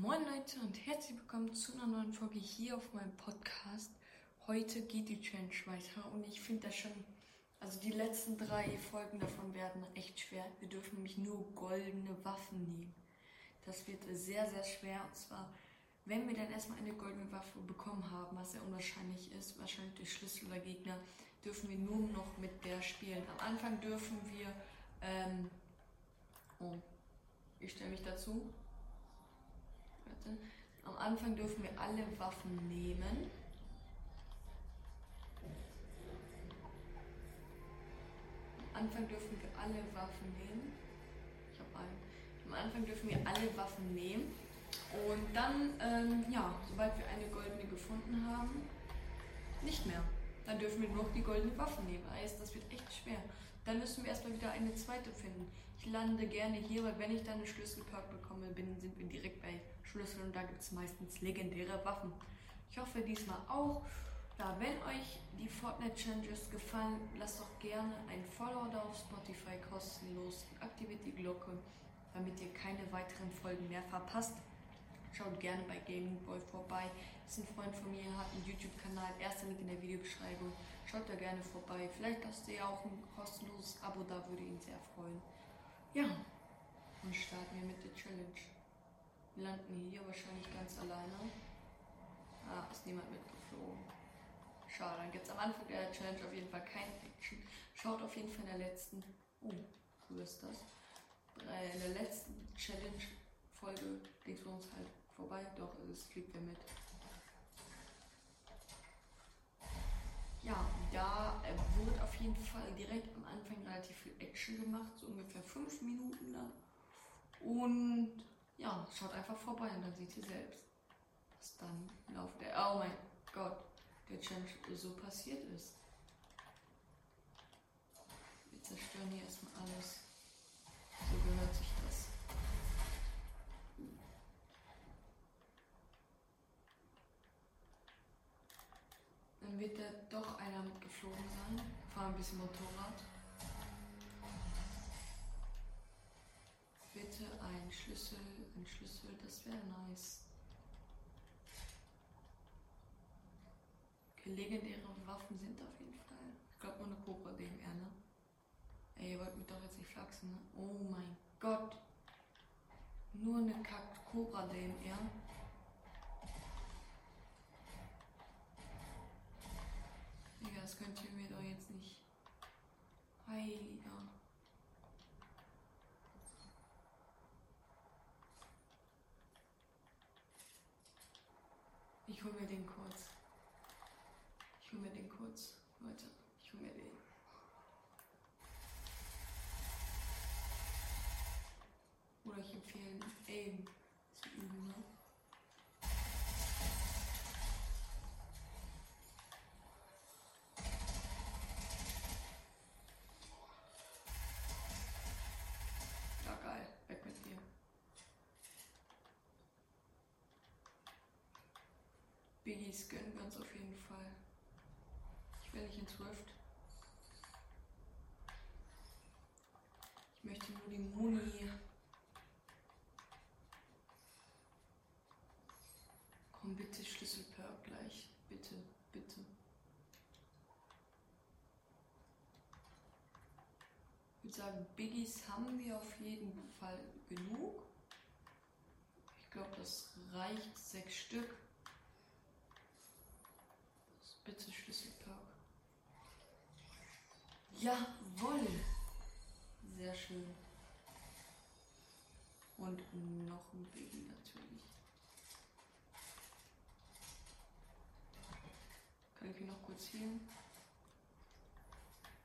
Moin Leute und herzlich willkommen zu einer neuen Folge hier auf meinem Podcast. Heute geht die Challenge weiter und ich finde das schon, also die letzten drei Folgen davon werden echt schwer. Wir dürfen nämlich nur goldene Waffen nehmen. Das wird sehr, sehr schwer und zwar, wenn wir dann erstmal eine goldene Waffe bekommen haben, was sehr unwahrscheinlich ist, wahrscheinlich durch Schlüssel oder Gegner, dürfen wir nur noch mit der spielen. Am Anfang dürfen wir, ähm, oh, ich stelle mich dazu. Warte. Am Anfang dürfen wir alle Waffen nehmen. Am Anfang dürfen wir alle Waffen nehmen. Ich habe einen. Am Anfang dürfen wir alle Waffen nehmen. Und dann, ähm, ja, sobald wir eine goldene gefunden haben, nicht mehr. Dann dürfen wir nur noch die goldene Waffe nehmen. Das wird. Dann müssen wir erstmal wieder eine zweite finden. Ich lande gerne hier, weil wenn ich dann einen Schlüsselperk bekomme, bin, sind wir direkt bei Schlüssel und da gibt es meistens legendäre Waffen. Ich hoffe diesmal auch. Ja, wenn euch die Fortnite Challenges gefallen, lasst doch gerne ein Follow da auf Spotify kostenlos und aktiviert die Glocke, damit ihr keine weiteren Folgen mehr verpasst. Schaut gerne bei Gaming Boy vorbei. Ist ein Freund von mir, hat einen YouTube-Kanal. Erster Link in der Videobeschreibung. Schaut da gerne vorbei. Vielleicht lasst ihr auch ein kostenloses Abo da, würde ihn sehr freuen. Ja, und starten wir mit der Challenge. Wir landen hier wahrscheinlich ganz alleine. Ah, ist niemand mitgeflogen. Schade, dann gibt es am Anfang der Challenge auf jeden Fall kein Action. Schaut auf jeden Fall in der letzten. Oh, cool ist das. In der letzten Challenge-Folge wir uns halt vorbei. Doch, es fliegt wer mit. Ja, da äh, wurde auf jeden Fall direkt am Anfang relativ viel Action gemacht, so ungefähr fünf Minuten lang. Und ja, schaut einfach vorbei und dann seht ihr selbst, was dann im Laufe der, oh mein Gott, der Challenge so passiert ist. Wir zerstören hier erstmal alles. So gehört sich das. Dann wird da doch einer mitgeflogen sein. Fahr ein bisschen Motorrad. Bitte ein Schlüssel, ein Schlüssel, das wäre nice. Legendäre Waffen sind auf jeden Fall. Ich glaube nur eine Cobra DMR, ne? Ey, ihr wollt mich doch jetzt nicht flachsen, ne? Oh mein Gott. Nur eine Kack Cobra DMR. Digga, das könnt ihr mir doch jetzt nicht. Heiliger. Ich hol mir den kurz. Ich hol mir den kurz. Leute, ich hol mir den. Oder ich empfehle Aim zu üben, ne? Biggies gönnen wir uns auf jeden Fall. Ich will nicht ins Rift. Ich möchte nur die Muni. Komm bitte, Schlüsselperk gleich. Bitte, bitte. Ich würde sagen, Biggies haben wir auf jeden Fall genug. Ich glaube, das reicht. Sechs Stück. Bitte Schlüsselperk. Jawohl! Sehr schön. Und noch ein Baby natürlich. Kann ich hier noch kurz healen?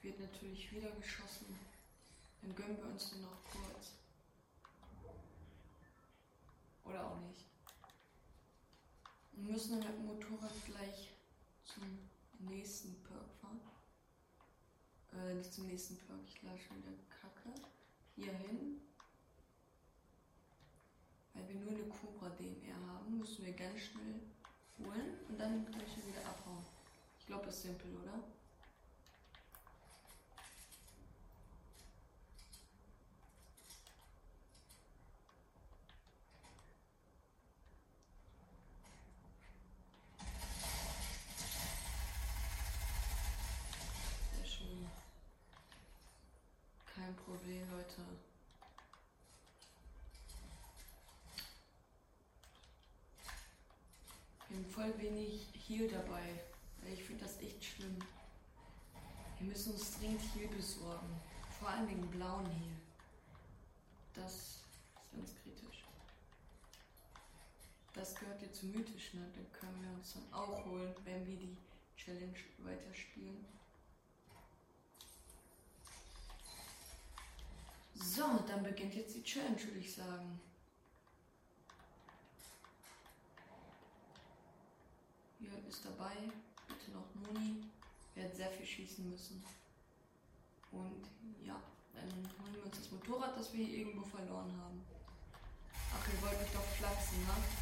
Wird natürlich wieder geschossen. Dann gönnen wir uns den noch kurz. Oder auch nicht. Wir müssen dann mit dem Motorrad gleich zum nächsten Perk fahren. Äh, nicht zum nächsten Perk, ich lade schon wieder Kacke. Hier hin. Weil wir nur eine Cobra DMR haben, müssen wir ganz schnell holen und dann kann ich wieder abhauen. Ich glaube, ist simpel, oder? Okay, Leute. Wir haben voll wenig hier dabei. Ich finde das echt schlimm. Wir müssen uns dringend hier besorgen. Vor allem wegen blauen hier. Das ist ganz kritisch. Das gehört jetzt zu mythisch, ne? Den können wir uns dann auch holen, wenn wir die Challenge weiterspielen. So, dann beginnt jetzt die Challenge, würde ich sagen. Hier ist dabei, bitte noch Moni. Wird sehr viel schießen müssen. Und ja, dann holen wir uns das Motorrad, das wir hier irgendwo verloren haben. Ach, ihr wollt mich doch flachsen, ne?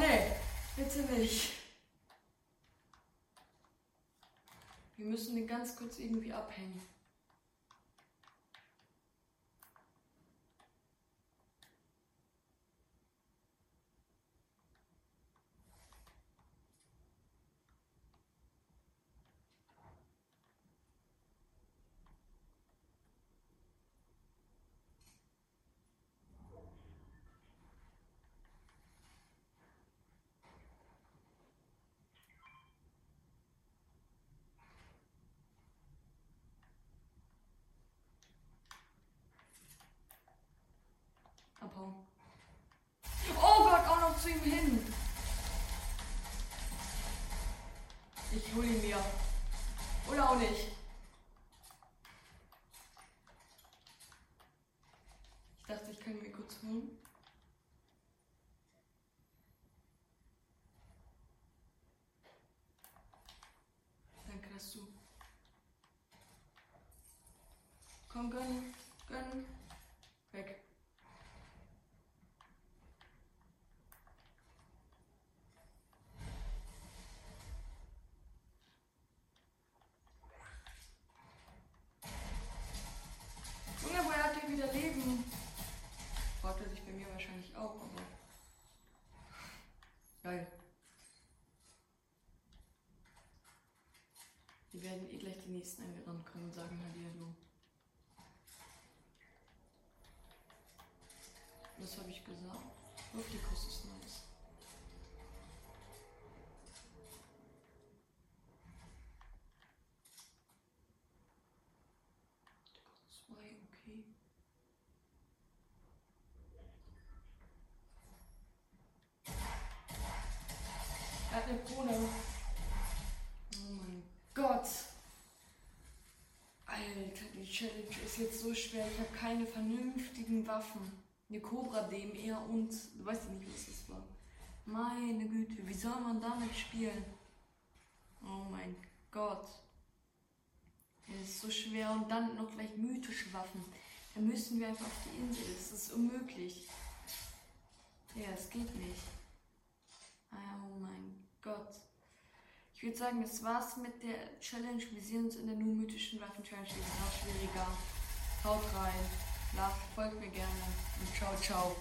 nee. Bitte nicht. Wir müssen den ganz kurz irgendwie abhängen. abhauen. Oh Gott, auch noch zu ihm hin. Ich hole ihn mir. Oder auch nicht. Ich dachte, ich kann mir kurz holen. Danke, dass du. Komm, gönn. Weg. Geil. Die werden eh gleich die nächsten angerannt kommen und sagen Hallihallo. Was habe ich gesagt? Luftikus ist nice. Zwei, okay. eine Krone. Oh mein Gott. Alter, die Challenge ist jetzt so schwer. Ich habe keine vernünftigen Waffen. Eine Cobra eher und du weißt ja nicht, was das war. Meine Güte, wie soll man damit spielen? Oh mein Gott. Es ist so schwer und dann noch gleich mythische Waffen. Da müssen wir einfach auf die Insel. Das ist unmöglich. Ja, es geht nicht. Oh mein Gott. Ich würde sagen, das war's mit der Challenge. Wir sehen uns in der nur mythischen Waffen-Challenge. Die ist noch schwieriger. Haut rein, lasst, folgt mir gerne und ciao, ciao.